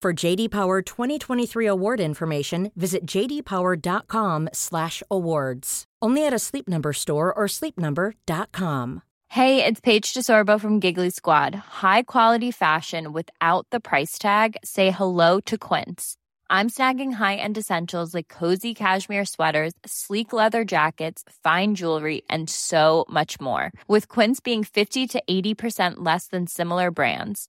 For JD Power 2023 award information, visit jdpower.com/awards. Only at a Sleep Number store or sleepnumber.com. Hey, it's Paige DeSorbo from Giggly Squad. High quality fashion without the price tag. Say hello to Quince. I'm snagging high-end essentials like cozy cashmere sweaters, sleek leather jackets, fine jewelry, and so much more. With Quince being 50 to 80% less than similar brands.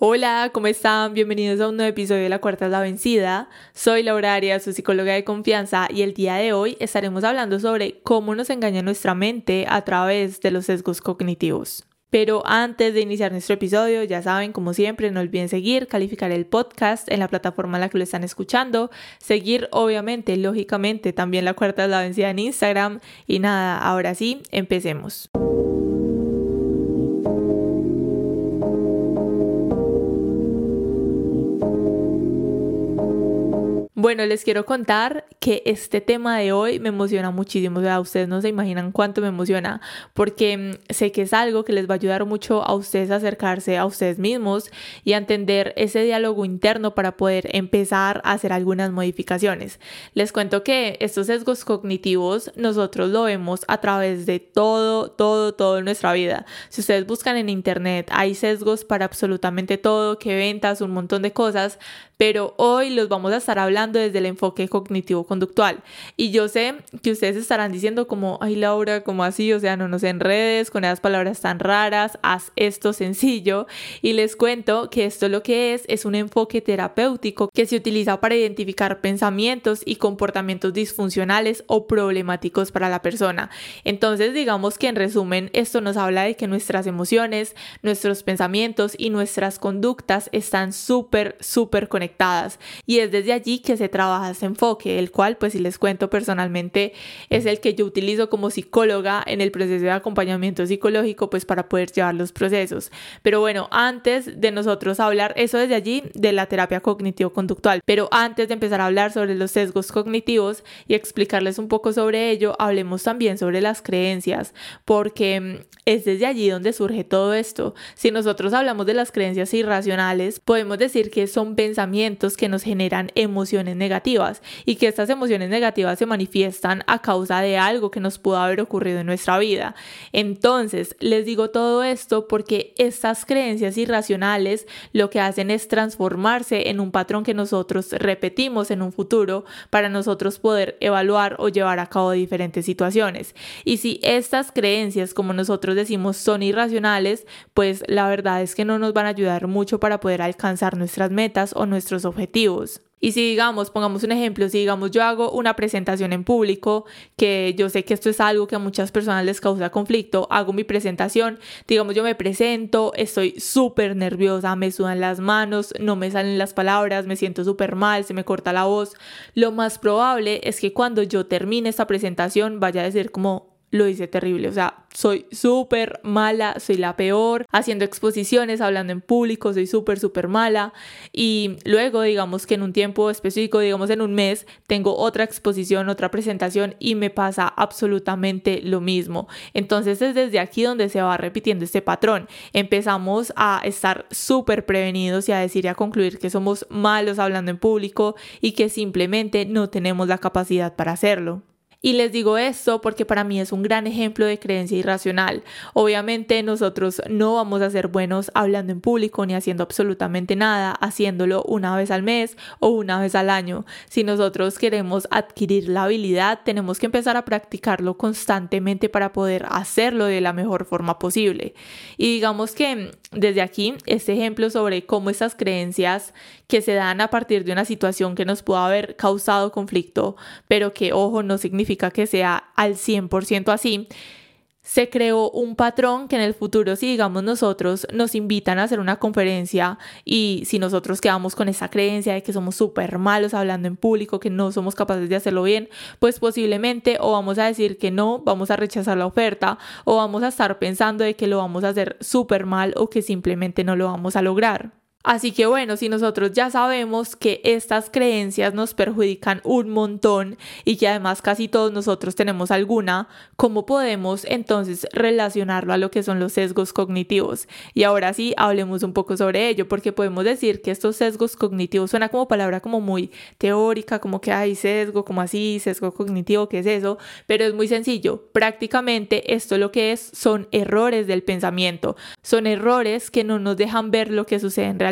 Hola, ¿cómo están? Bienvenidos a un nuevo episodio de La Cuarta es la Vencida. Soy Laura Arias, su psicóloga de confianza, y el día de hoy estaremos hablando sobre cómo nos engaña nuestra mente a través de los sesgos cognitivos. Pero antes de iniciar nuestro episodio, ya saben, como siempre, no olviden seguir, calificar el podcast en la plataforma en la que lo están escuchando, seguir, obviamente, lógicamente, también la cuarta es la vencida en Instagram. Y nada, ahora sí, empecemos. Bueno, les quiero contar que este tema de hoy me emociona muchísimo. O sea, ustedes no se imaginan cuánto me emociona, porque mm, sé que es algo que les va a ayudar mucho a ustedes a acercarse a ustedes mismos y a entender ese diálogo interno para poder empezar a hacer algunas modificaciones. Les cuento que estos sesgos cognitivos nosotros lo vemos a través de todo, todo, todo en nuestra vida. Si ustedes buscan en internet, hay sesgos para absolutamente todo, que ventas, un montón de cosas, pero hoy los vamos a estar hablando desde el enfoque cognitivo-conductual. Y yo sé que ustedes estarán diciendo como, ay Laura, como así, o sea, no nos enredes con esas palabras tan raras, haz esto sencillo. Y les cuento que esto lo que es es un enfoque terapéutico que se utiliza para identificar pensamientos y comportamientos disfuncionales o problemáticos para la persona. Entonces, digamos que en resumen, esto nos habla de que nuestras emociones, nuestros pensamientos y nuestras conductas están súper, súper conectadas y es desde allí que se trabaja ese enfoque, el cual pues si les cuento personalmente es el que yo utilizo como psicóloga en el proceso de acompañamiento psicológico pues para poder llevar los procesos. Pero bueno, antes de nosotros hablar, eso desde allí de la terapia cognitivo-conductual, pero antes de empezar a hablar sobre los sesgos cognitivos y explicarles un poco sobre ello, hablemos también sobre las creencias, porque mm, es desde allí donde surge todo esto. Si nosotros hablamos de las creencias irracionales, podemos decir que son pensamientos que nos generan emociones negativas y que estas emociones negativas se manifiestan a causa de algo que nos pudo haber ocurrido en nuestra vida. Entonces, les digo todo esto porque estas creencias irracionales lo que hacen es transformarse en un patrón que nosotros repetimos en un futuro para nosotros poder evaluar o llevar a cabo diferentes situaciones. Y si estas creencias, como nosotros decimos, son irracionales, pues la verdad es que no nos van a ayudar mucho para poder alcanzar nuestras metas o nuestras objetivos. Y si digamos, pongamos un ejemplo, si digamos yo hago una presentación en público, que yo sé que esto es algo que a muchas personas les causa conflicto, hago mi presentación, digamos yo me presento, estoy súper nerviosa, me sudan las manos, no me salen las palabras, me siento súper mal, se me corta la voz, lo más probable es que cuando yo termine esta presentación vaya a decir como, lo hice terrible. O sea, soy súper mala, soy la peor, haciendo exposiciones, hablando en público, soy súper, súper mala. Y luego, digamos que en un tiempo específico, digamos en un mes, tengo otra exposición, otra presentación y me pasa absolutamente lo mismo. Entonces es desde aquí donde se va repitiendo este patrón. Empezamos a estar súper prevenidos y a decir y a concluir que somos malos hablando en público y que simplemente no tenemos la capacidad para hacerlo. Y les digo esto porque para mí es un gran ejemplo de creencia irracional. Obviamente nosotros no vamos a ser buenos hablando en público ni haciendo absolutamente nada, haciéndolo una vez al mes o una vez al año. Si nosotros queremos adquirir la habilidad, tenemos que empezar a practicarlo constantemente para poder hacerlo de la mejor forma posible. Y digamos que desde aquí, este ejemplo sobre cómo esas creencias que se dan a partir de una situación que nos pudo haber causado conflicto, pero que, ojo, no significa que sea al 100% así, se creó un patrón que en el futuro, si digamos nosotros nos invitan a hacer una conferencia y si nosotros quedamos con esa creencia de que somos súper malos hablando en público, que no somos capaces de hacerlo bien, pues posiblemente o vamos a decir que no, vamos a rechazar la oferta o vamos a estar pensando de que lo vamos a hacer súper mal o que simplemente no lo vamos a lograr. Así que bueno, si nosotros ya sabemos que estas creencias nos perjudican un montón y que además casi todos nosotros tenemos alguna, ¿cómo podemos entonces relacionarlo a lo que son los sesgos cognitivos? Y ahora sí, hablemos un poco sobre ello, porque podemos decir que estos sesgos cognitivos suena como palabra como muy teórica, como que hay sesgo, como así, sesgo cognitivo, ¿qué es eso? Pero es muy sencillo. Prácticamente esto lo que es son errores del pensamiento, son errores que no nos dejan ver lo que sucede en realidad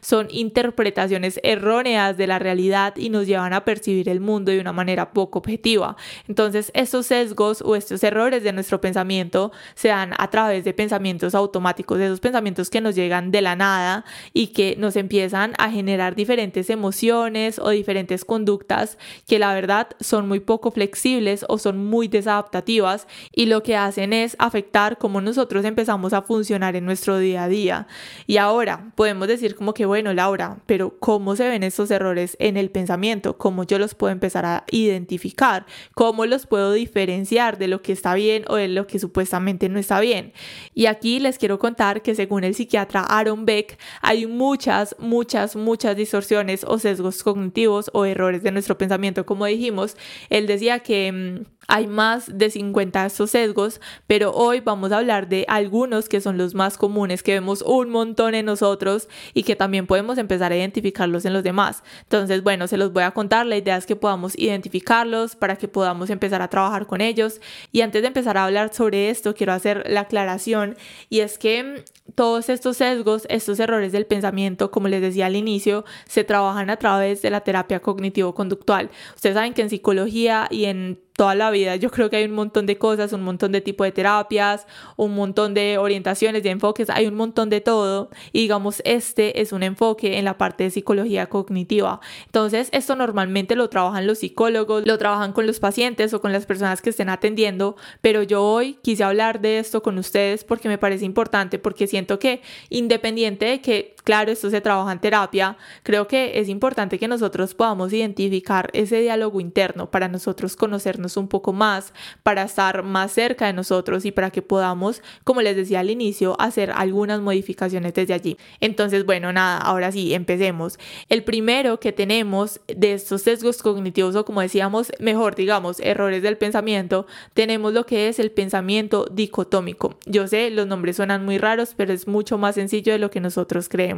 son interpretaciones erróneas de la realidad y nos llevan a percibir el mundo de una manera poco objetiva. Entonces, estos sesgos o estos errores de nuestro pensamiento se dan a través de pensamientos automáticos, de esos pensamientos que nos llegan de la nada y que nos empiezan a generar diferentes emociones o diferentes conductas que la verdad son muy poco flexibles o son muy desadaptativas y lo que hacen es afectar cómo nosotros empezamos a funcionar en nuestro día a día. Y ahora podemos decir como que, bueno, Laura, pero ¿cómo se ven estos errores en el pensamiento? ¿Cómo yo los puedo empezar a identificar? ¿Cómo los puedo diferenciar de lo que está bien o de lo que supuestamente no está bien? Y aquí les quiero contar que según el psiquiatra Aaron Beck, hay muchas, muchas, muchas distorsiones o sesgos cognitivos o errores de nuestro pensamiento. Como dijimos, él decía que mm, hay más de 50 de estos sesgos, pero hoy vamos a hablar de algunos que son los más comunes, que vemos un montón en nosotros y que también podemos empezar a identificarlos en los demás. Entonces, bueno, se los voy a contar. La idea es que podamos identificarlos para que podamos empezar a trabajar con ellos. Y antes de empezar a hablar sobre esto, quiero hacer la aclaración y es que todos estos sesgos, estos errores del pensamiento, como les decía al inicio, se trabajan a través de la terapia cognitivo-conductual. Ustedes saben que en psicología y en toda la vida. Yo creo que hay un montón de cosas, un montón de tipo de terapias, un montón de orientaciones, de enfoques, hay un montón de todo. Y digamos, este es un enfoque en la parte de psicología cognitiva. Entonces, esto normalmente lo trabajan los psicólogos, lo trabajan con los pacientes o con las personas que estén atendiendo, pero yo hoy quise hablar de esto con ustedes porque me parece importante, porque siento que independiente de que, claro, esto se trabaja en terapia, creo que es importante que nosotros podamos identificar ese diálogo interno para nosotros conocernos un poco más, para estar más cerca de nosotros y para que podamos, como les decía al inicio, hacer algunas modificaciones desde allí. Entonces, bueno, nada, ahora sí, empecemos. El primero que tenemos de estos sesgos cognitivos o como decíamos, mejor digamos, errores del pensamiento, tenemos lo que es el pensamiento dicotómico. Yo sé, los nombres suenan muy raros, pero es mucho más sencillo de lo que nosotros creemos.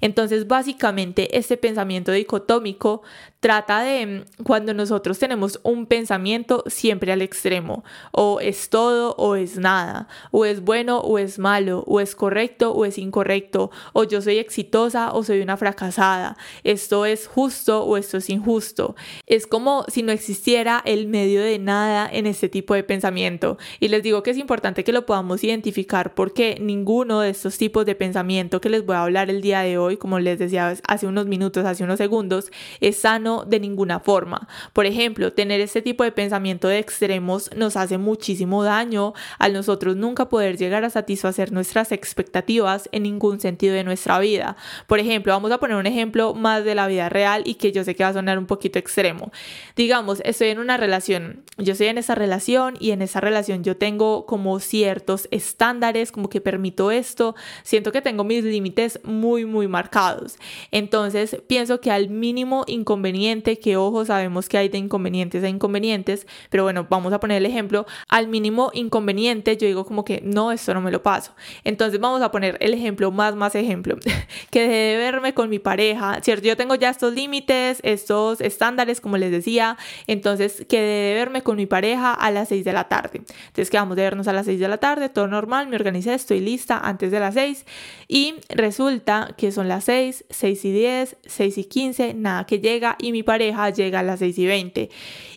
Entonces, básicamente, este pensamiento dicotómico trata de mm, cuando nosotros tenemos un pensamiento siempre al extremo, o es todo o es nada, o es bueno o es malo, o es correcto o es incorrecto, o yo soy exitosa o soy una fracasada, esto es justo o esto es injusto. Es como si no existiera el medio de nada en este tipo de pensamiento. Y les digo que es importante que lo podamos identificar porque ninguno de estos tipos de pensamiento que les voy a hablar el el día de hoy, como les decía hace unos minutos, hace unos segundos, es sano de ninguna forma. Por ejemplo, tener este tipo de pensamiento de extremos nos hace muchísimo daño al nosotros nunca poder llegar a satisfacer nuestras expectativas en ningún sentido de nuestra vida. Por ejemplo, vamos a poner un ejemplo más de la vida real y que yo sé que va a sonar un poquito extremo. Digamos, estoy en una relación, yo estoy en esa relación y en esa relación yo tengo como ciertos estándares, como que permito esto, siento que tengo mis límites muy, muy marcados. Entonces, pienso que al mínimo inconveniente, que ojo, sabemos que hay de inconvenientes a inconvenientes, pero bueno, vamos a poner el ejemplo, al mínimo inconveniente yo digo como que no, esto no me lo paso. Entonces vamos a poner el ejemplo más, más ejemplo, que de verme con mi pareja, ¿cierto? Yo tengo ya estos límites, estos estándares, como les decía, entonces que de verme con mi pareja a las 6 de la tarde. Entonces quedamos de vernos a las 6 de la tarde, todo normal, me organicé, estoy lista antes de las 6 y resulta que son las 6, 6 y 10, 6 y 15, nada que llega mi pareja llega a las 6 y 20.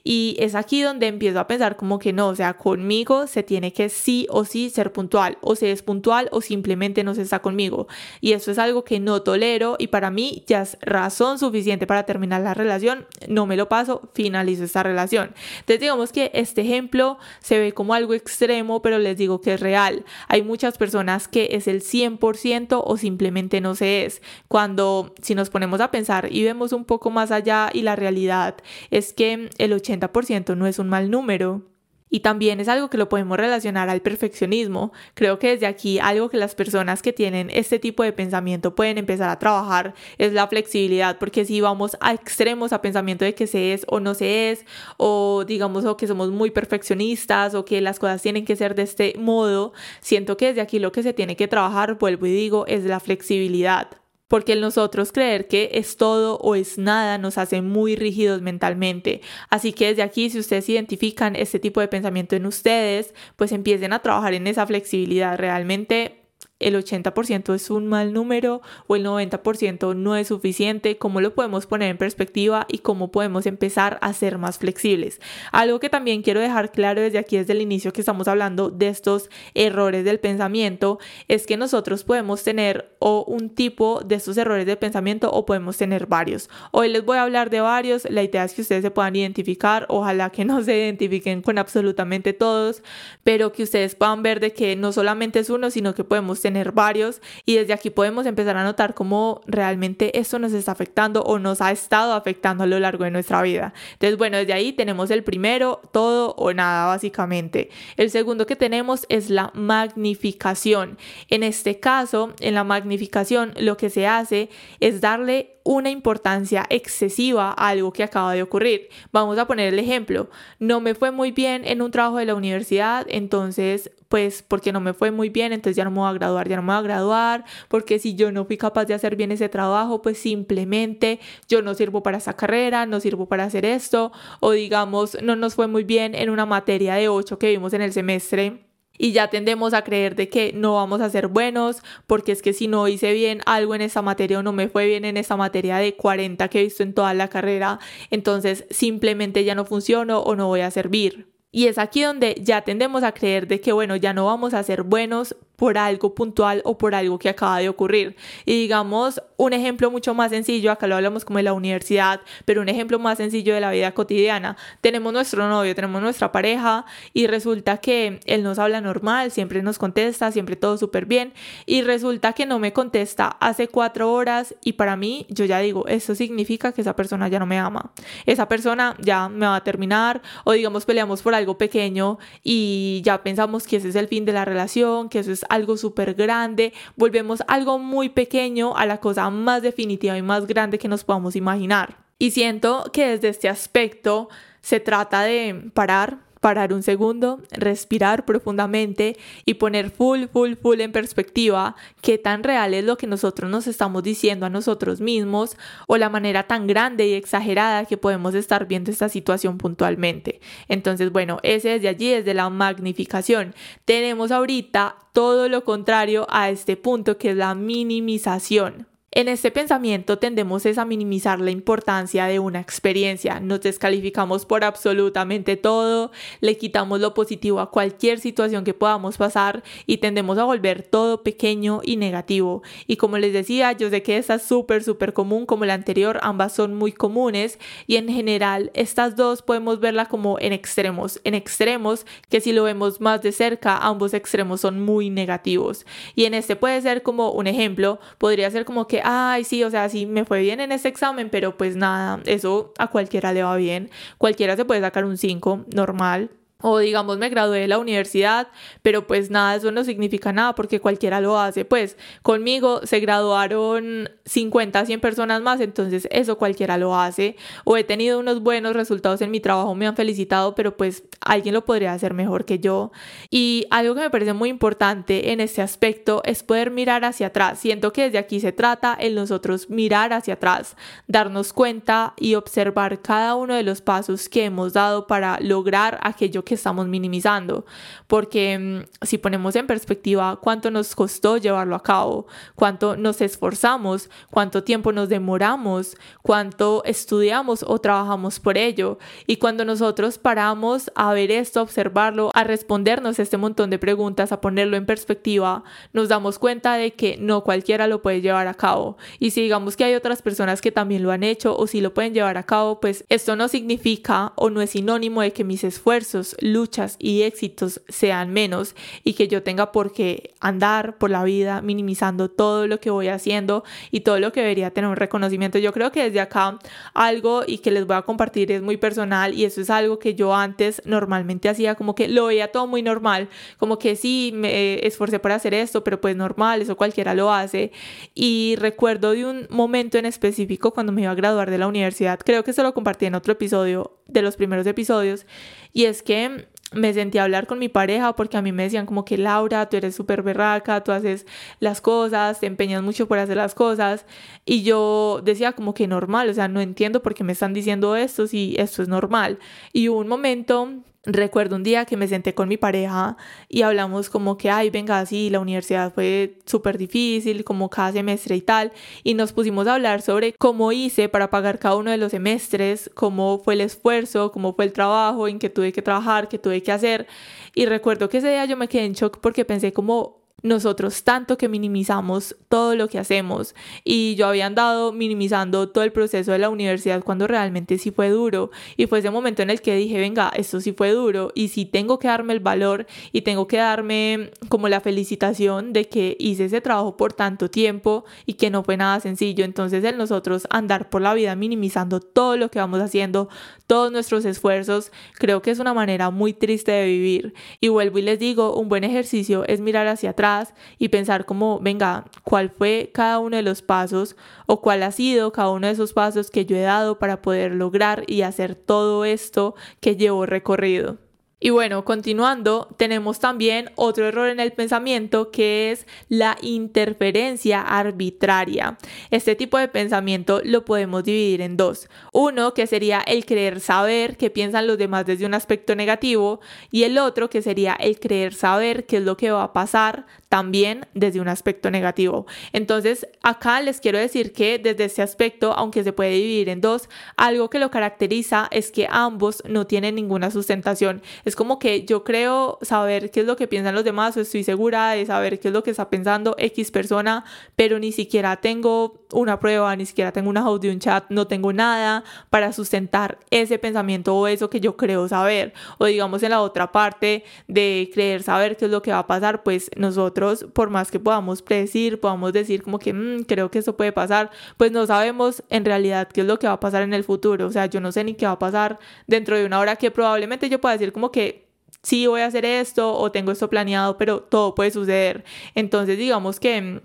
Y es aquí donde empiezo a pensar como que no, o sea, conmigo se tiene que sí o sí ser puntual, o se es puntual o simplemente no se está conmigo. Y eso es algo que no tolero y para mí ya es razón suficiente para terminar la relación, no me lo paso, finalizo esta relación. Entonces digamos que este ejemplo se ve como algo extremo, pero les digo que es real. Hay muchas personas que es el 100% o simplemente no se es. Cuando si nos ponemos a pensar y vemos un poco más allá y la realidad es que el 80 80% no es un mal número. Y también es algo que lo podemos relacionar al perfeccionismo. Creo que desde aquí algo que las personas que tienen este tipo de pensamiento pueden empezar a trabajar es la flexibilidad, porque si vamos a extremos a pensamiento de que se es o no se es, o digamos o que somos muy perfeccionistas o que las cosas tienen que ser de este modo, siento que desde aquí lo que se tiene que trabajar, vuelvo y digo, es la flexibilidad porque el nosotros creer que es todo o es nada nos hace muy rígidos mentalmente. Así que desde aquí, si ustedes identifican este tipo de pensamiento en ustedes, pues empiecen a trabajar en esa flexibilidad. Realmente el 80% es un mal número o el 90% no es suficiente, cómo lo podemos poner en perspectiva y cómo podemos empezar a ser más flexibles. Algo que también quiero dejar claro desde aquí, desde el inicio que estamos hablando de estos errores del pensamiento, es que nosotros podemos tener o un tipo de estos errores de pensamiento o podemos tener varios. Hoy les voy a hablar de varios, la idea es que ustedes se puedan identificar, ojalá que no se identifiquen con absolutamente todos, pero que ustedes puedan ver de que no solamente es uno, sino que podemos tener varios y desde aquí podemos empezar a notar cómo realmente esto nos está afectando o nos ha estado afectando a lo largo de nuestra vida. Entonces, bueno, desde ahí tenemos el primero, todo o nada básicamente. El segundo que tenemos es la magnificación. En este caso, en la magnificación lo que se hace es darle una importancia excesiva a algo que acaba de ocurrir. Vamos a poner el ejemplo. No me fue muy bien en un trabajo de la universidad, entonces pues porque no me fue muy bien, entonces ya no me voy a graduar, ya no me voy a graduar, porque si yo no fui capaz de hacer bien ese trabajo, pues simplemente yo no sirvo para esa carrera, no sirvo para hacer esto, o digamos, no nos fue muy bien en una materia de 8 que vimos en el semestre y ya tendemos a creer de que no vamos a ser buenos porque es que si no hice bien algo en esa materia o no me fue bien en esa materia de 40 que he visto en toda la carrera, entonces simplemente ya no funciono o no voy a servir. Y es aquí donde ya tendemos a creer de que, bueno, ya no vamos a ser buenos por algo puntual o por algo que acaba de ocurrir. Y digamos, un ejemplo mucho más sencillo, acá lo hablamos como de la universidad, pero un ejemplo más sencillo de la vida cotidiana. Tenemos nuestro novio, tenemos nuestra pareja y resulta que él nos habla normal, siempre nos contesta, siempre todo súper bien y resulta que no me contesta hace cuatro horas y para mí yo ya digo, eso significa que esa persona ya no me ama. Esa persona ya me va a terminar o digamos peleamos por algo pequeño y ya pensamos que ese es el fin de la relación, que eso es algo súper grande, volvemos algo muy pequeño a la cosa más definitiva y más grande que nos podamos imaginar. Y siento que desde este aspecto se trata de parar, parar un segundo, respirar profundamente y poner full, full, full en perspectiva qué tan real es lo que nosotros nos estamos diciendo a nosotros mismos o la manera tan grande y exagerada que podemos estar viendo esta situación puntualmente. Entonces, bueno, ese desde allí, desde la magnificación. Tenemos ahorita todo lo contrario a este punto que es la minimización. En este pensamiento tendemos a minimizar la importancia de una experiencia, nos descalificamos por absolutamente todo, le quitamos lo positivo a cualquier situación que podamos pasar y tendemos a volver todo pequeño y negativo. Y como les decía, yo sé que esta es súper, súper común como la anterior, ambas son muy comunes y en general estas dos podemos verla como en extremos, en extremos que si lo vemos más de cerca, ambos extremos son muy negativos. Y en este puede ser como un ejemplo, podría ser como que ay, sí, o sea, sí me fue bien en este examen, pero pues nada, eso a cualquiera le va bien. Cualquiera se puede sacar un 5 normal o digamos me gradué de la universidad, pero pues nada, eso no significa nada porque cualquiera lo hace. Pues conmigo se graduaron 50, 100 personas más, entonces eso cualquiera lo hace. O he tenido unos buenos resultados en mi trabajo, me han felicitado, pero pues alguien lo podría hacer mejor que yo. Y algo que me parece muy importante en este aspecto es poder mirar hacia atrás. Siento que desde aquí se trata en nosotros mirar hacia atrás, darnos cuenta y observar cada uno de los pasos que hemos dado para lograr aquello que que estamos minimizando, porque mm, si ponemos en perspectiva cuánto nos costó llevarlo a cabo, cuánto nos esforzamos, cuánto tiempo nos demoramos, cuánto estudiamos o trabajamos por ello, y cuando nosotros paramos a ver esto, a observarlo, a respondernos este montón de preguntas, a ponerlo en perspectiva, nos damos cuenta de que no cualquiera lo puede llevar a cabo. Y si digamos que hay otras personas que también lo han hecho o si lo pueden llevar a cabo, pues esto no significa o no es sinónimo de que mis esfuerzos luchas y éxitos sean menos y que yo tenga por qué andar por la vida minimizando todo lo que voy haciendo y todo lo que debería tener un reconocimiento. Yo creo que desde acá algo y que les voy a compartir es muy personal y eso es algo que yo antes normalmente hacía como que lo veía todo muy normal, como que sí, me esforcé por hacer esto, pero pues normal, eso cualquiera lo hace. Y recuerdo de un momento en específico cuando me iba a graduar de la universidad, creo que se lo compartí en otro episodio, de los primeros episodios, y es que me sentí a hablar con mi pareja porque a mí me decían como que Laura, tú eres súper berraca, tú haces las cosas, te empeñas mucho por hacer las cosas. Y yo decía como que normal, o sea, no entiendo por qué me están diciendo esto si esto es normal. Y hubo un momento Recuerdo un día que me senté con mi pareja y hablamos como que, ay, venga, sí, la universidad fue súper difícil, como cada semestre y tal, y nos pusimos a hablar sobre cómo hice para pagar cada uno de los semestres, cómo fue el esfuerzo, cómo fue el trabajo, en que tuve que trabajar, qué tuve que hacer. Y recuerdo que ese día yo me quedé en shock porque pensé como, nosotros tanto que minimizamos todo lo que hacemos. Y yo había andado minimizando todo el proceso de la universidad cuando realmente sí fue duro. Y fue ese momento en el que dije venga esto sí fue duro. Y sí tengo que darme el valor y tengo que darme como la felicitación de que hice ese trabajo por tanto tiempo y que no fue nada sencillo entonces el nosotros andar por la vida minimizando todo lo que vamos haciendo todos nuestros esfuerzos creo que es una manera muy triste de vivir. Y vuelvo y les digo un buen ejercicio es mirar hacia atrás y pensar como, venga, ¿cuál fue cada uno de los pasos o cuál ha sido cada uno de esos pasos que yo he dado para poder lograr y hacer todo esto que llevo recorrido? Y bueno, continuando, tenemos también otro error en el pensamiento que es la interferencia arbitraria. Este tipo de pensamiento lo podemos dividir en dos. Uno que sería el creer saber qué piensan los demás desde un aspecto negativo y el otro que sería el creer saber qué es lo que va a pasar también desde un aspecto negativo. Entonces, acá les quiero decir que desde este aspecto, aunque se puede dividir en dos, algo que lo caracteriza es que ambos no tienen ninguna sustentación. Es como que yo creo saber qué es lo que piensan los demás o estoy segura de saber qué es lo que está pensando X persona, pero ni siquiera tengo una prueba, ni siquiera tengo una audio, un chat, no tengo nada para sustentar ese pensamiento o eso que yo creo saber. O digamos en la otra parte de creer saber qué es lo que va a pasar, pues nosotros por más que podamos predecir, podamos decir como que mm, creo que eso puede pasar, pues no sabemos en realidad qué es lo que va a pasar en el futuro. O sea, yo no sé ni qué va a pasar dentro de una hora que probablemente yo pueda decir como que sí voy a hacer esto o tengo esto planeado, pero todo puede suceder. Entonces digamos que mm,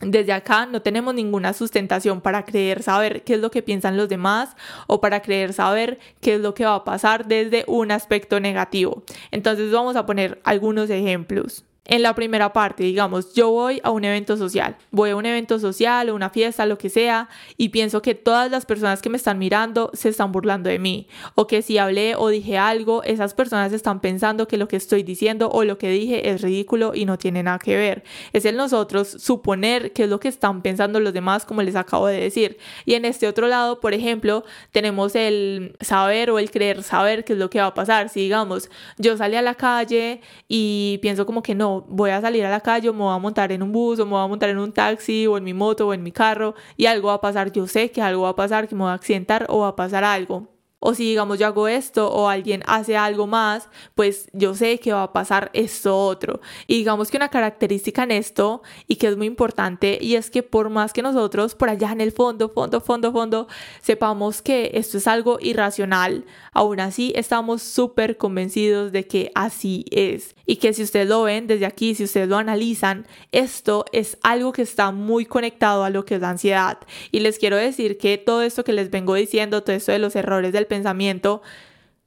desde acá no tenemos ninguna sustentación para creer saber qué es lo que piensan los demás o para creer saber qué es lo que va a pasar desde un aspecto negativo. Entonces vamos a poner algunos ejemplos. En la primera parte, digamos, yo voy a un evento social, voy a un evento social o una fiesta, lo que sea, y pienso que todas las personas que me están mirando se están burlando de mí, o que si hablé o dije algo, esas personas están pensando que lo que estoy diciendo o lo que dije es ridículo y no tiene nada que ver. Es el nosotros suponer que es lo que están pensando los demás, como les acabo de decir. Y en este otro lado, por ejemplo, tenemos el saber o el creer saber qué es lo que va a pasar. Si digamos, yo salí a la calle y pienso como que no, voy a salir a la calle o me voy a montar en un bus o me voy a montar en un taxi o en mi moto o en mi carro y algo va a pasar, yo sé que algo va a pasar, que me voy a accidentar o va a pasar algo. O si digamos yo hago esto o alguien hace algo más, pues yo sé que va a pasar esto otro. Y digamos que una característica en esto y que es muy importante y es que por más que nosotros por allá en el fondo, fondo, fondo, fondo, sepamos que esto es algo irracional, aún así estamos súper convencidos de que así es. Y que si ustedes lo ven desde aquí, si ustedes lo analizan, esto es algo que está muy conectado a lo que es la ansiedad. Y les quiero decir que todo esto que les vengo diciendo, todo esto de los errores del pensamiento,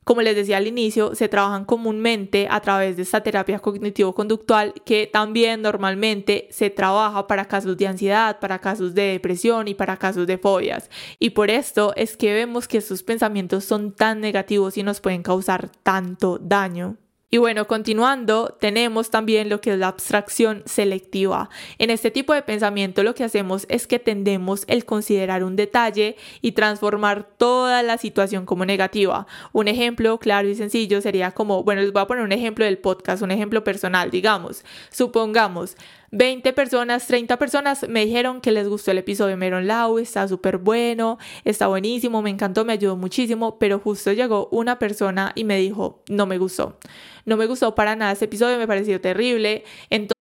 como les decía al inicio, se trabajan comúnmente a través de esta terapia cognitivo-conductual que también normalmente se trabaja para casos de ansiedad, para casos de depresión y para casos de fobias. Y por esto es que vemos que estos pensamientos son tan negativos y nos pueden causar tanto daño. Y bueno, continuando, tenemos también lo que es la abstracción selectiva. En este tipo de pensamiento lo que hacemos es que tendemos el considerar un detalle y transformar toda la situación como negativa. Un ejemplo claro y sencillo sería como, bueno, les voy a poner un ejemplo del podcast, un ejemplo personal, digamos. Supongamos, 20 personas, 30 personas me dijeron que les gustó el episodio. Me dieron Lau, está súper bueno, está buenísimo, me encantó, me ayudó muchísimo, pero justo llegó una persona y me dijo, no me gustó. No me gustó para nada este episodio, me pareció terrible. Entonces,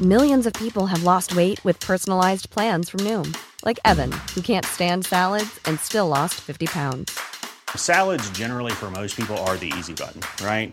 Millions of people have lost weight with personalized plans from Noom, like Evan, who can't stand salads and still lost 50 pounds. Salads, generally, for most people, are the easy button, right?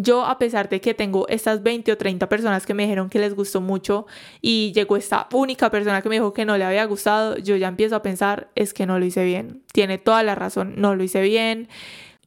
yo a pesar de que tengo estas 20 o 30 personas que me dijeron que les gustó mucho y llegó esta única persona que me dijo que no le había gustado, yo ya empiezo a pensar, es que no lo hice bien. Tiene toda la razón, no lo hice bien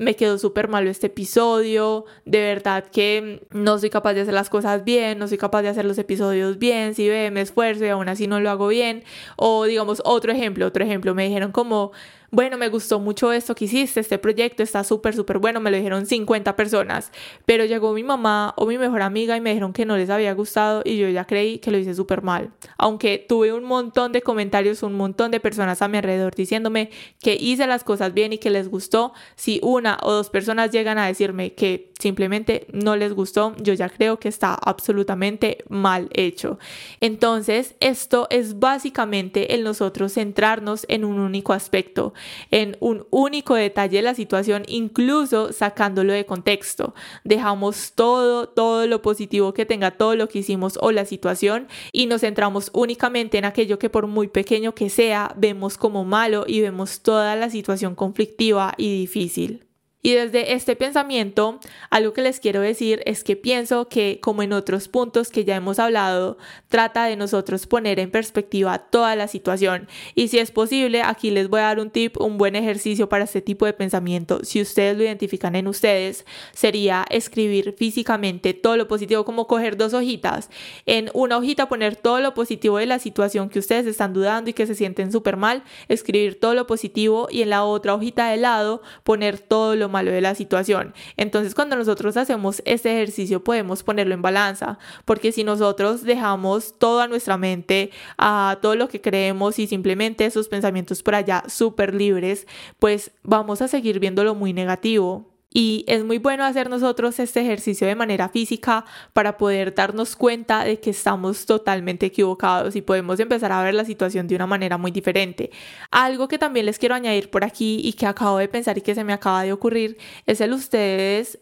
me quedó súper malo este episodio, de verdad que no soy capaz de hacer las cosas bien, no soy capaz de hacer los episodios bien, si ve, me esfuerzo y aún así no lo hago bien. O digamos, otro ejemplo, otro ejemplo, me dijeron como bueno, me gustó mucho esto que hiciste, este proyecto está súper, súper bueno, me lo dijeron 50 personas, pero llegó mi mamá o mi mejor amiga y me dijeron que no les había gustado y yo ya creí que lo hice súper mal. Aunque tuve un montón de comentarios, un montón de personas a mi alrededor diciéndome que hice las cosas bien y que les gustó, si una o dos personas llegan a decirme que simplemente no les gustó, yo ya creo que está absolutamente mal hecho. Entonces, esto es básicamente el nosotros centrarnos en un único aspecto en un único detalle de la situación, incluso sacándolo de contexto. Dejamos todo, todo lo positivo que tenga todo lo que hicimos o la situación y nos centramos únicamente en aquello que por muy pequeño que sea, vemos como malo y vemos toda la situación conflictiva y difícil. Y desde este pensamiento, algo que les quiero decir es que pienso que, como en otros puntos que ya hemos hablado, trata de nosotros poner en perspectiva toda la situación. Y si es posible, aquí les voy a dar un tip, un buen ejercicio para este tipo de pensamiento. Si ustedes lo identifican en ustedes, sería escribir físicamente todo lo positivo, como coger dos hojitas. En una hojita poner todo lo positivo de la situación que ustedes están dudando y que se sienten súper mal, escribir todo lo positivo y en la otra hojita de lado poner todo lo malo de la situación. Entonces cuando nosotros hacemos este ejercicio podemos ponerlo en balanza, porque si nosotros dejamos toda nuestra mente a todo lo que creemos y simplemente esos pensamientos por allá súper libres, pues vamos a seguir viéndolo muy negativo. Y es muy bueno hacer nosotros este ejercicio de manera física para poder darnos cuenta de que estamos totalmente equivocados y podemos empezar a ver la situación de una manera muy diferente. Algo que también les quiero añadir por aquí y que acabo de pensar y que se me acaba de ocurrir es el ustedes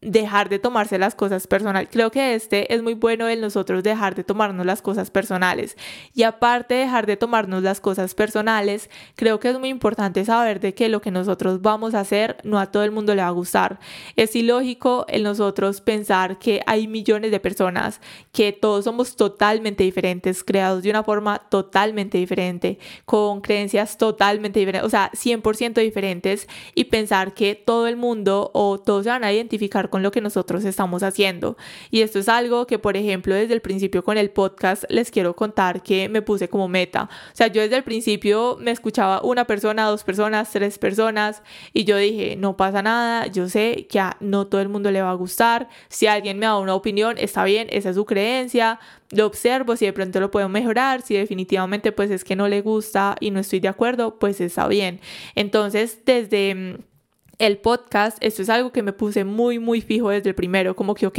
dejar de tomarse las cosas personales. Creo que este es muy bueno en nosotros dejar de tomarnos las cosas personales. Y aparte de dejar de tomarnos las cosas personales, creo que es muy importante saber de que lo que nosotros vamos a hacer no a todo el mundo le va a gustar. Es ilógico en nosotros pensar que hay millones de personas, que todos somos totalmente diferentes, creados de una forma totalmente diferente, con creencias totalmente diferentes, o sea, 100% diferentes y pensar que todo el mundo o todos se van a identificar con lo que nosotros estamos haciendo. Y esto es algo que, por ejemplo, desde el principio con el podcast les quiero contar que me puse como meta. O sea, yo desde el principio me escuchaba una persona, dos personas, tres personas y yo dije, no pasa nada, yo sé que a no todo el mundo le va a gustar. Si alguien me da una opinión, está bien, esa es su creencia, lo observo, si de pronto lo puedo mejorar, si definitivamente pues es que no le gusta y no estoy de acuerdo, pues está bien. Entonces, desde mm, el podcast, esto es algo que me puse muy, muy fijo desde el primero, como que, ok,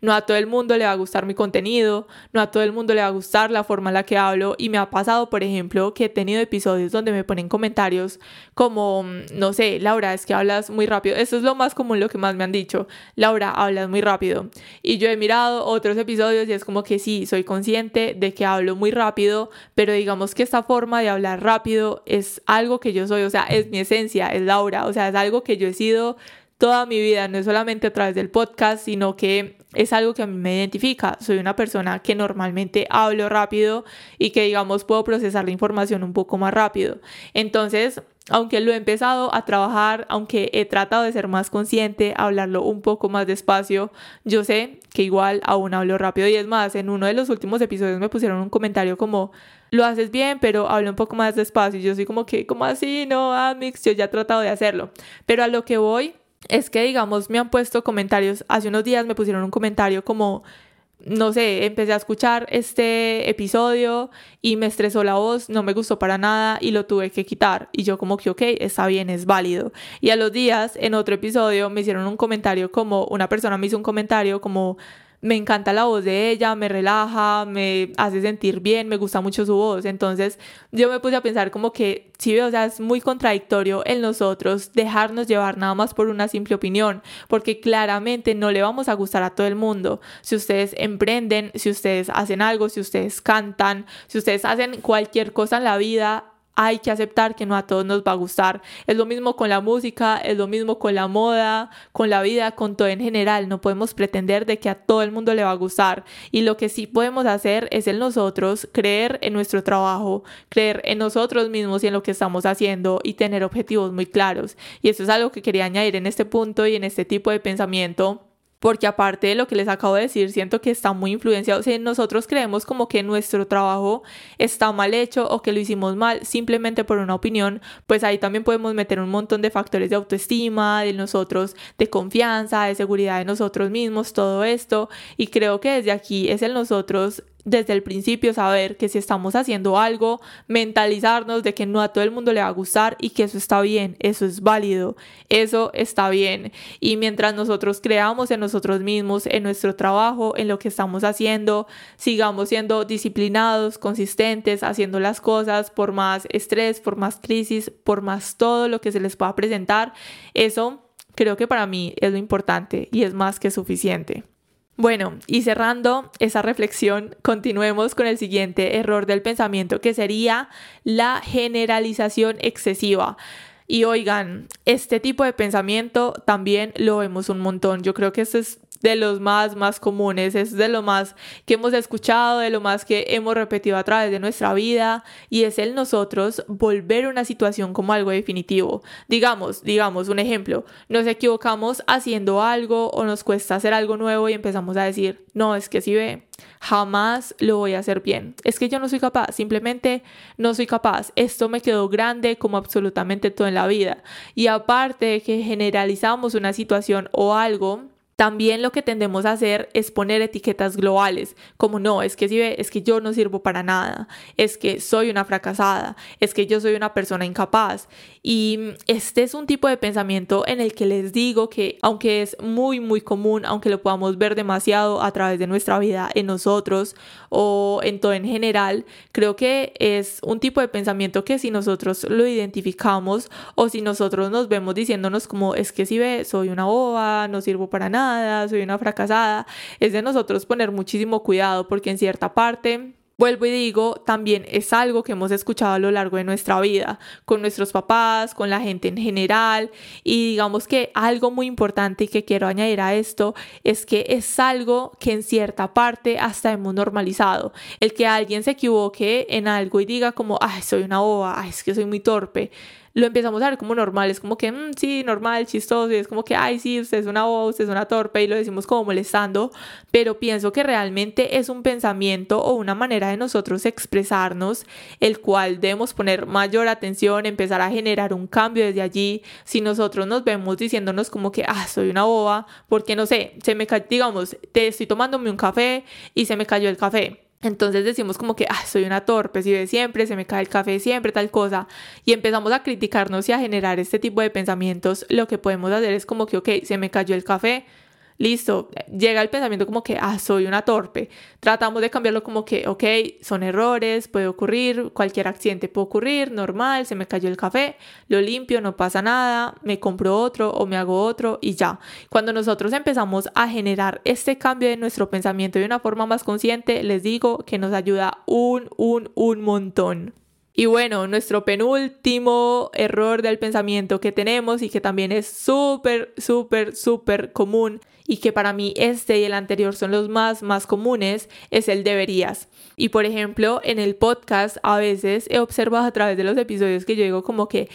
no a todo el mundo le va a gustar mi contenido, no a todo el mundo le va a gustar la forma en la que hablo y me ha pasado, por ejemplo, que he tenido episodios donde me ponen comentarios como, no sé, Laura, es que hablas muy rápido, eso es lo más común, lo que más me han dicho, Laura, hablas muy rápido. Y yo he mirado otros episodios y es como que sí, soy consciente de que hablo muy rápido, pero digamos que esta forma de hablar rápido es algo que yo soy, o sea, es mi esencia, es Laura, o sea, es algo que que yo he sido toda mi vida, no es solamente a través del podcast, sino que es algo que a mí me identifica. Soy una persona que normalmente hablo rápido y que, digamos, puedo procesar la información un poco más rápido. Entonces, aunque lo he empezado a trabajar, aunque he tratado de ser más consciente, hablarlo un poco más despacio, yo sé que igual aún hablo rápido y es más, en uno de los últimos episodios me pusieron un comentario como lo haces bien, pero hablo un poco más despacio yo soy como que, como así? No, Amix, yo ya he tratado de hacerlo. Pero a lo que voy es que, digamos, me han puesto comentarios, hace unos días me pusieron un comentario como no sé, empecé a escuchar este episodio y me estresó la voz, no me gustó para nada y lo tuve que quitar. Y yo como que, ok, está bien, es válido. Y a los días, en otro episodio, me hicieron un comentario como, una persona me hizo un comentario como me encanta la voz de ella, me relaja, me hace sentir bien, me gusta mucho su voz. Entonces yo me puse a pensar como que, sí, o sea, es muy contradictorio en nosotros dejarnos llevar nada más por una simple opinión, porque claramente no le vamos a gustar a todo el mundo. Si ustedes emprenden, si ustedes hacen algo, si ustedes cantan, si ustedes hacen cualquier cosa en la vida, hay que aceptar que no a todos nos va a gustar. Es lo mismo con la música, es lo mismo con la moda, con la vida, con todo en general. No podemos pretender de que a todo el mundo le va a gustar. Y lo que sí podemos hacer es en nosotros creer en nuestro trabajo, creer en nosotros mismos y en lo que estamos haciendo y tener objetivos muy claros. Y eso es algo que quería añadir en este punto y en este tipo de pensamiento porque aparte de lo que les acabo de decir, siento que está muy influenciado. Si nosotros creemos como que nuestro trabajo está mal hecho o que lo hicimos mal simplemente por una opinión, pues ahí también podemos meter un montón de factores de autoestima, de nosotros, de confianza, de seguridad de nosotros mismos, todo esto. Y creo que desde aquí es el nosotros desde el principio saber que si estamos haciendo algo, mentalizarnos de que no a todo el mundo le va a gustar y que eso está bien, eso es válido, eso está bien. Y mientras nosotros creamos en nosotros mismos, en nuestro trabajo, en lo que estamos haciendo, sigamos siendo disciplinados, consistentes, haciendo las cosas por más estrés, por más crisis, por más todo lo que se les pueda presentar, eso creo que para mí es lo importante y es más que suficiente. Bueno, y cerrando esa reflexión, continuemos con el siguiente error del pensamiento, que sería la generalización excesiva. Y oigan, este tipo de pensamiento también lo vemos un montón. Yo creo que esto es de los más, más comunes, es de lo más que hemos escuchado, de lo más que hemos repetido a través de nuestra vida y es el nosotros volver una situación como algo definitivo. Digamos, digamos, un ejemplo, nos equivocamos haciendo algo o nos cuesta hacer algo nuevo y empezamos a decir, no, es que si ve, jamás lo voy a hacer bien. Es que yo no soy capaz, simplemente no soy capaz. Esto me quedó grande como absolutamente todo en la vida. Y aparte de que generalizamos una situación o algo, también lo que tendemos a hacer es poner etiquetas globales, como no, es que si ve, es que yo no sirvo para nada, es que soy una fracasada, es que yo soy una persona incapaz. Y este es un tipo de pensamiento en el que les digo que aunque es muy muy común, aunque lo podamos ver demasiado a través de nuestra vida en nosotros o en todo en general, creo que es un tipo de pensamiento que si nosotros lo identificamos o si nosotros nos vemos diciéndonos como es que si ve, soy una boba, no sirvo para nada, soy una fracasada, es de nosotros poner muchísimo cuidado porque en cierta parte Vuelvo y digo, también es algo que hemos escuchado a lo largo de nuestra vida, con nuestros papás, con la gente en general. Y digamos que algo muy importante y que quiero añadir a esto es que es algo que en cierta parte hasta hemos normalizado. El que alguien se equivoque en algo y diga como, ay, soy una boba, ay, es que soy muy torpe lo empezamos a ver como normal, es como que, mm, sí, normal, chistoso, y es como que, ay, sí, usted es una voz, usted es una torpe, y lo decimos como molestando, pero pienso que realmente es un pensamiento o una manera de nosotros expresarnos, el cual debemos poner mayor atención, empezar a generar un cambio desde allí, si nosotros nos vemos diciéndonos como que, ah, soy una boba, porque no sé, se me digamos, te estoy tomándome un café y se me cayó el café entonces decimos como que ah, soy una torpe, si de siempre, se me cae el café siempre, tal cosa. Y empezamos a criticarnos y a generar este tipo de pensamientos. Lo que podemos hacer es como que, ok, se me cayó el café, listo, llega el pensamiento como que, ah, soy una torpe. Tratamos de cambiarlo como que, ok, son errores, puede ocurrir, cualquier accidente puede ocurrir, normal, se me cayó el café, lo limpio, no pasa nada, me compro otro o me hago otro y ya. Cuando nosotros empezamos a generar este cambio de nuestro pensamiento de una forma más consciente, les digo que nos ayuda un, un, un montón. Y bueno, nuestro penúltimo error del pensamiento que tenemos y que también es súper, súper, súper común y que para mí este y el anterior son los más, más comunes, es el deberías. Y por ejemplo, en el podcast a veces he observado a través de los episodios que yo digo como que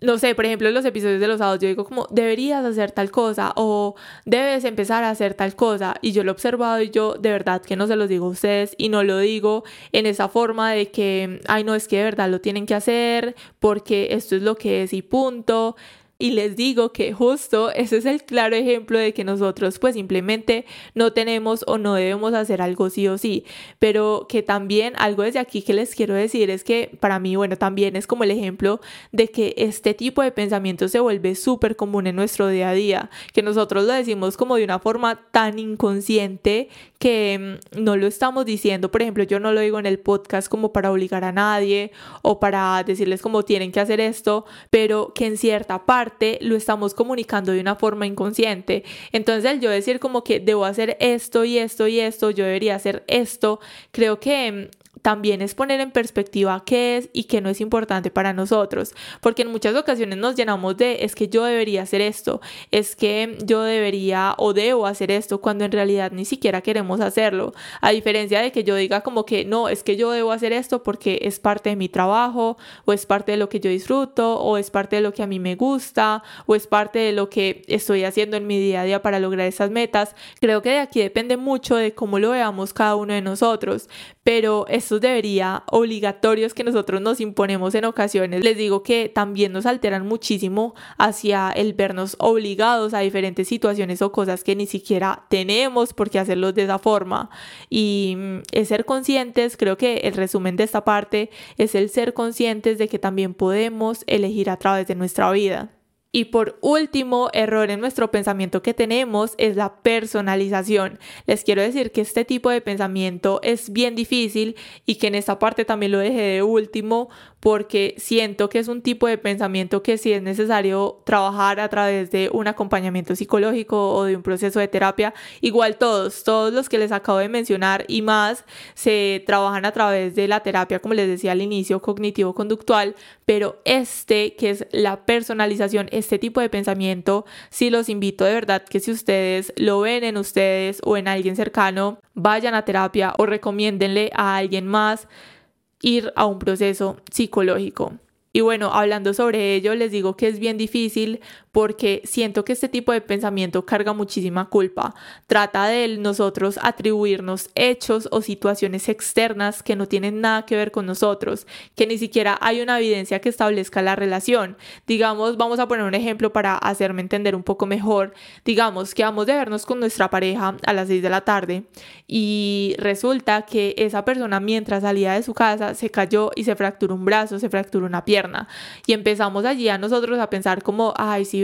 no sé, por ejemplo, en los episodios de los sábados yo digo como deberías hacer tal cosa o debes empezar a hacer tal cosa y yo lo he observado y yo de verdad que no se los digo a ustedes y no lo digo en esa forma de que, ay no, es que de verdad lo tienen que hacer porque esto es lo que es y punto, y les digo que justo ese es el claro ejemplo de que nosotros pues simplemente no tenemos o no debemos hacer algo sí o sí. Pero que también algo desde aquí que les quiero decir es que para mí, bueno, también es como el ejemplo de que este tipo de pensamiento se vuelve súper común en nuestro día a día. Que nosotros lo decimos como de una forma tan inconsciente que mm, no lo estamos diciendo. Por ejemplo, yo no lo digo en el podcast como para obligar a nadie o para decirles como tienen que hacer esto, pero que en cierta parte lo estamos comunicando de una forma inconsciente. Entonces el yo decir como que debo hacer esto y esto y esto, yo debería hacer esto, creo que mm, también es poner en perspectiva qué es y qué no es importante para nosotros, porque en muchas ocasiones nos llenamos de es que yo debería hacer esto, es que yo debería o debo hacer esto cuando en realidad ni siquiera queremos hacerlo, a diferencia de que yo diga como que no, es que yo debo hacer esto porque es parte de mi trabajo o es parte de lo que yo disfruto o es parte de lo que a mí me gusta o es parte de lo que estoy haciendo en mi día a día para lograr esas metas, creo que de aquí depende mucho de cómo lo veamos cada uno de nosotros, pero debería obligatorios que nosotros nos imponemos en ocasiones, les digo que también nos alteran muchísimo hacia el vernos obligados a diferentes situaciones o cosas que ni siquiera tenemos por qué hacerlos de esa forma. Y mm, es ser conscientes, creo que el resumen de esta parte es el ser conscientes de que también podemos elegir a través de nuestra vida. Y por último, error en nuestro pensamiento que tenemos es la personalización. Les quiero decir que este tipo de pensamiento es bien difícil y que en esta parte también lo dejé de último porque siento que es un tipo de pensamiento que si es necesario trabajar a través de un acompañamiento psicológico o de un proceso de terapia, igual todos, todos los que les acabo de mencionar y más se trabajan a través de la terapia, como les decía al inicio, cognitivo-conductual, pero este que es la personalización, este tipo de pensamiento, sí los invito de verdad que si ustedes lo ven en ustedes o en alguien cercano, vayan a terapia o recomiéndenle a alguien más ir a un proceso psicológico. Y bueno, hablando sobre ello, les digo que es bien difícil porque siento que este tipo de pensamiento carga muchísima culpa. Trata de nosotros atribuirnos hechos o situaciones externas que no tienen nada que ver con nosotros, que ni siquiera hay una evidencia que establezca la relación. Digamos, vamos a poner un ejemplo para hacerme entender un poco mejor. Digamos que vamos de vernos con nuestra pareja a las 6 de la tarde y resulta que esa persona mientras salía de su casa se cayó y se fracturó un brazo, se fracturó una pierna. Y empezamos allí a nosotros a pensar como, ay, sí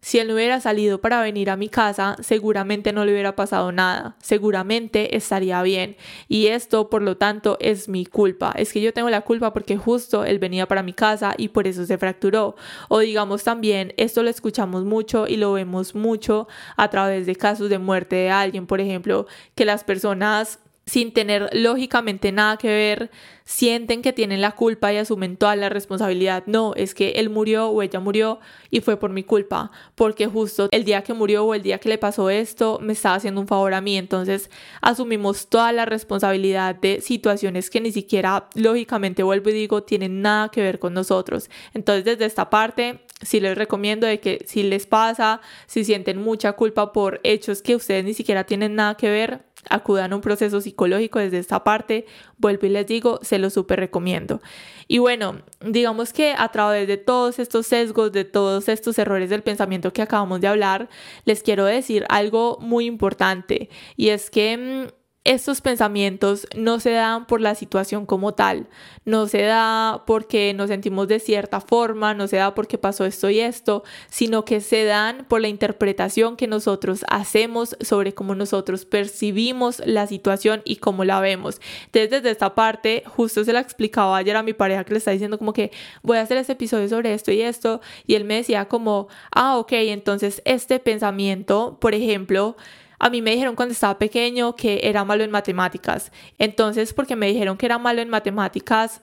si él no hubiera salido para venir a mi casa, seguramente no le hubiera pasado nada, seguramente estaría bien. Y esto, por lo tanto, es mi culpa. Es que yo tengo la culpa porque justo él venía para mi casa y por eso se fracturó. O digamos también, esto lo escuchamos mucho y lo vemos mucho a través de casos de muerte de alguien, por ejemplo, que las personas sin tener lógicamente nada que ver, sienten que tienen la culpa y asumen toda la responsabilidad. No, es que él murió o ella murió y fue por mi culpa, porque justo el día que murió o el día que le pasó esto me estaba haciendo un favor a mí. Entonces asumimos toda la responsabilidad de situaciones que ni siquiera lógicamente vuelvo y digo tienen nada que ver con nosotros. Entonces desde esta parte sí les recomiendo de que si les pasa, si sienten mucha culpa por hechos que ustedes ni siquiera tienen nada que ver, acudan a un proceso psicológico desde esta parte, vuelvo y les digo, se lo súper recomiendo. Y bueno, digamos que a través de todos estos sesgos, de todos estos errores del pensamiento que acabamos de hablar, les quiero decir algo muy importante y es que mm, estos pensamientos no se dan por la situación como tal, no se da porque nos sentimos de cierta forma, no se da porque pasó esto y esto, sino que se dan por la interpretación que nosotros hacemos sobre cómo nosotros percibimos la situación y cómo la vemos. Entonces, desde esta parte, justo se la explicaba ayer a mi pareja que le está diciendo como que voy a hacer este episodio sobre esto y esto, y él me decía como, ah, ok, entonces este pensamiento, por ejemplo, a mí me dijeron cuando estaba pequeño que era malo en matemáticas. Entonces, porque me dijeron que era malo en matemáticas,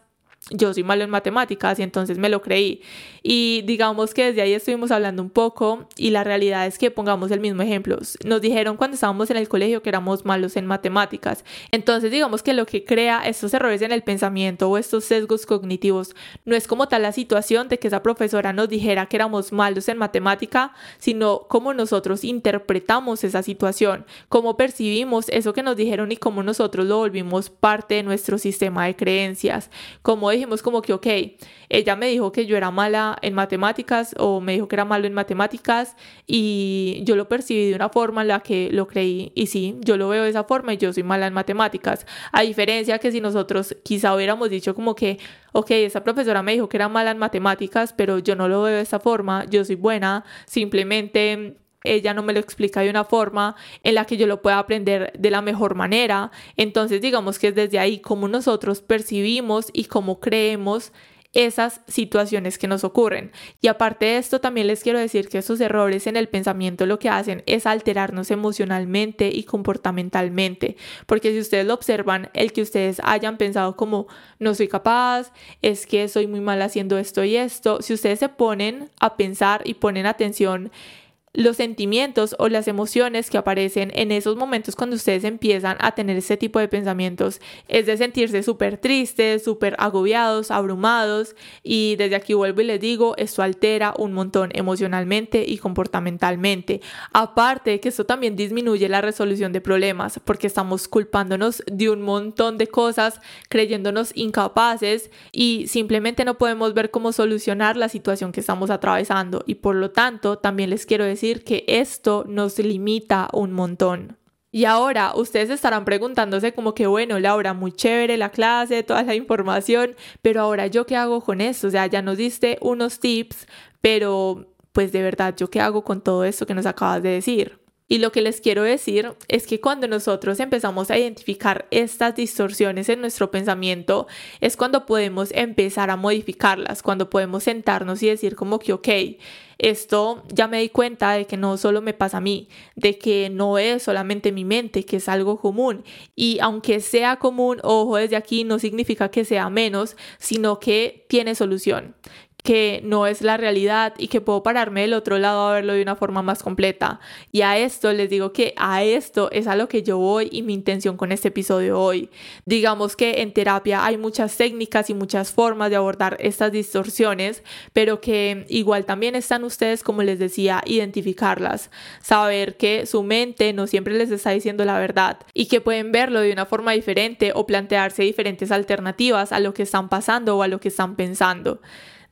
yo soy malo en matemáticas y entonces me lo creí. Y digamos que desde ahí estuvimos hablando un poco y la realidad es que pongamos el mismo ejemplo. Nos dijeron cuando estábamos en el colegio que éramos malos en matemáticas. Entonces digamos que lo que crea estos errores en el pensamiento o estos sesgos cognitivos no es como tal la situación de que esa profesora nos dijera que éramos malos en matemática, sino cómo nosotros interpretamos esa situación, cómo percibimos eso que nos dijeron y cómo nosotros lo volvimos parte de nuestro sistema de creencias, cómo dijimos como que, ok, ella me dijo que yo era mala en matemáticas o me dijo que era malo en matemáticas y yo lo percibí de una forma en la que lo creí y sí, yo lo veo de esa forma y yo soy mala en matemáticas. A diferencia que si nosotros quizá hubiéramos dicho como que, ok, esa profesora me dijo que era mala en matemáticas, pero yo no lo veo de esa forma, yo soy buena, simplemente ella no me lo explica de una forma en la que yo lo pueda aprender de la mejor manera. Entonces digamos que es desde ahí como nosotros percibimos y cómo creemos esas situaciones que nos ocurren. Y aparte de esto, también les quiero decir que esos errores en el pensamiento lo que hacen es alterarnos emocionalmente y comportamentalmente. Porque si ustedes lo observan, el que ustedes hayan pensado como no soy capaz, es que soy muy mal haciendo esto y esto, si ustedes se ponen a pensar y ponen atención los sentimientos o las emociones que aparecen en esos momentos cuando ustedes empiezan a tener ese tipo de pensamientos. Es de sentirse súper tristes, súper agobiados, abrumados. Y desde aquí vuelvo y les digo, esto altera un montón emocionalmente y comportamentalmente. Aparte que esto también disminuye la resolución de problemas porque estamos culpándonos de un montón de cosas, creyéndonos incapaces y simplemente no podemos ver cómo solucionar la situación que estamos atravesando. Y por lo tanto también les quiero decir que esto nos limita un montón. Y ahora ustedes estarán preguntándose como que, bueno, Laura, muy chévere la clase, toda la información, pero ahora yo qué hago con esto? O sea, ya nos diste unos tips, pero pues de verdad, ¿yo qué hago con todo esto que nos acabas de decir? Y lo que les quiero decir es que cuando nosotros empezamos a identificar estas distorsiones en nuestro pensamiento, es cuando podemos empezar a modificarlas, cuando podemos sentarnos y decir como que, ok, esto ya me di cuenta de que no solo me pasa a mí, de que no es solamente mi mente, que es algo común. Y aunque sea común, ojo, desde aquí no significa que sea menos, sino que tiene solución que no es la realidad y que puedo pararme del otro lado a verlo de una forma más completa. Y a esto les digo que a esto es a lo que yo voy y mi intención con este episodio hoy. Digamos que en terapia hay muchas técnicas y muchas formas de abordar estas distorsiones, pero que igual también están ustedes, como les decía, identificarlas, saber que su mente no siempre les está diciendo la verdad y que pueden verlo de una forma diferente o plantearse diferentes alternativas a lo que están pasando o a lo que están pensando.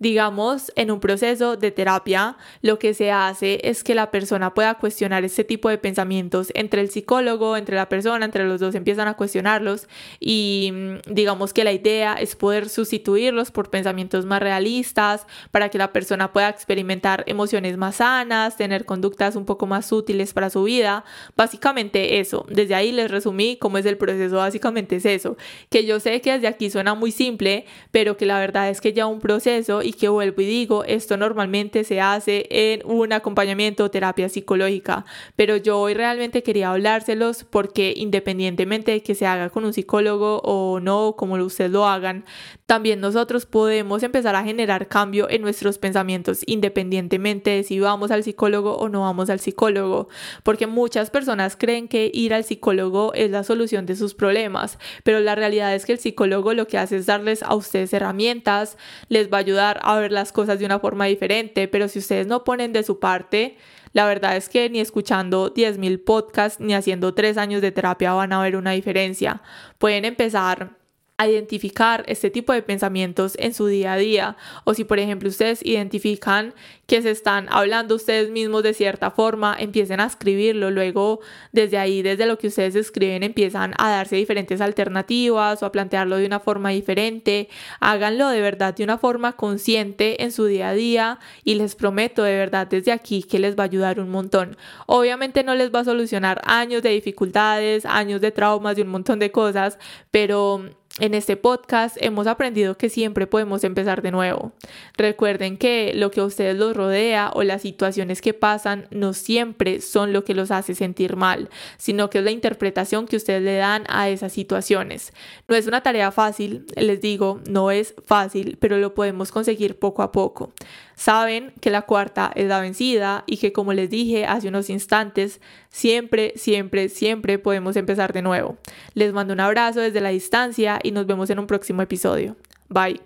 Digamos, en un proceso de terapia, lo que se hace es que la persona pueda cuestionar este tipo de pensamientos entre el psicólogo, entre la persona, entre los dos empiezan a cuestionarlos y mm, digamos que la idea es poder sustituirlos por pensamientos más realistas para que la persona pueda experimentar emociones más sanas, tener conductas un poco más útiles para su vida. Básicamente eso, desde ahí les resumí cómo es el proceso, básicamente es eso, que yo sé que desde aquí suena muy simple, pero que la verdad es que ya un proceso y que vuelvo y digo, esto normalmente se hace en un acompañamiento o terapia psicológica, pero yo hoy realmente quería hablárselos porque independientemente de que se haga con un psicólogo o no, como ustedes lo hagan, también nosotros podemos empezar a generar cambio en nuestros pensamientos independientemente de si vamos al psicólogo o no vamos al psicólogo, porque muchas personas creen que ir al psicólogo es la solución de sus problemas, pero la realidad es que el psicólogo lo que hace es darles a ustedes herramientas, les va a ayudar a ver las cosas de una forma diferente, pero si ustedes no ponen de su parte, la verdad es que ni escuchando 10.000 podcasts ni haciendo 3 años de terapia van a ver una diferencia. Pueden empezar a identificar este tipo de pensamientos en su día a día. O si por ejemplo ustedes identifican que se están hablando ustedes mismos de cierta forma, empiecen a escribirlo, luego desde ahí, desde lo que ustedes escriben, empiezan a darse diferentes alternativas o a plantearlo de una forma diferente, háganlo de verdad de una forma consciente en su día a día y les prometo de verdad desde aquí que les va a ayudar un montón. Obviamente no les va a solucionar años de dificultades, años de traumas y un montón de cosas, pero en este podcast hemos aprendido que siempre podemos empezar de nuevo. Recuerden que lo que a ustedes los rodea o las situaciones que pasan no siempre son lo que los hace sentir mal, sino que es la interpretación que ustedes le dan a esas situaciones. No es una tarea fácil, les digo, no es fácil, pero lo podemos conseguir poco a poco. Saben que la cuarta es la vencida y que como les dije hace unos instantes, siempre, siempre, siempre podemos empezar de nuevo. Les mando un abrazo desde la distancia y nos vemos en un próximo episodio. Bye.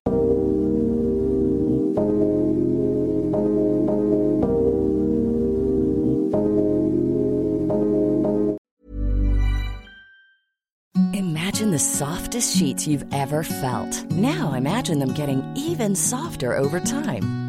Imagine the softest sheets you've ever felt. Now imagine them getting even softer over time.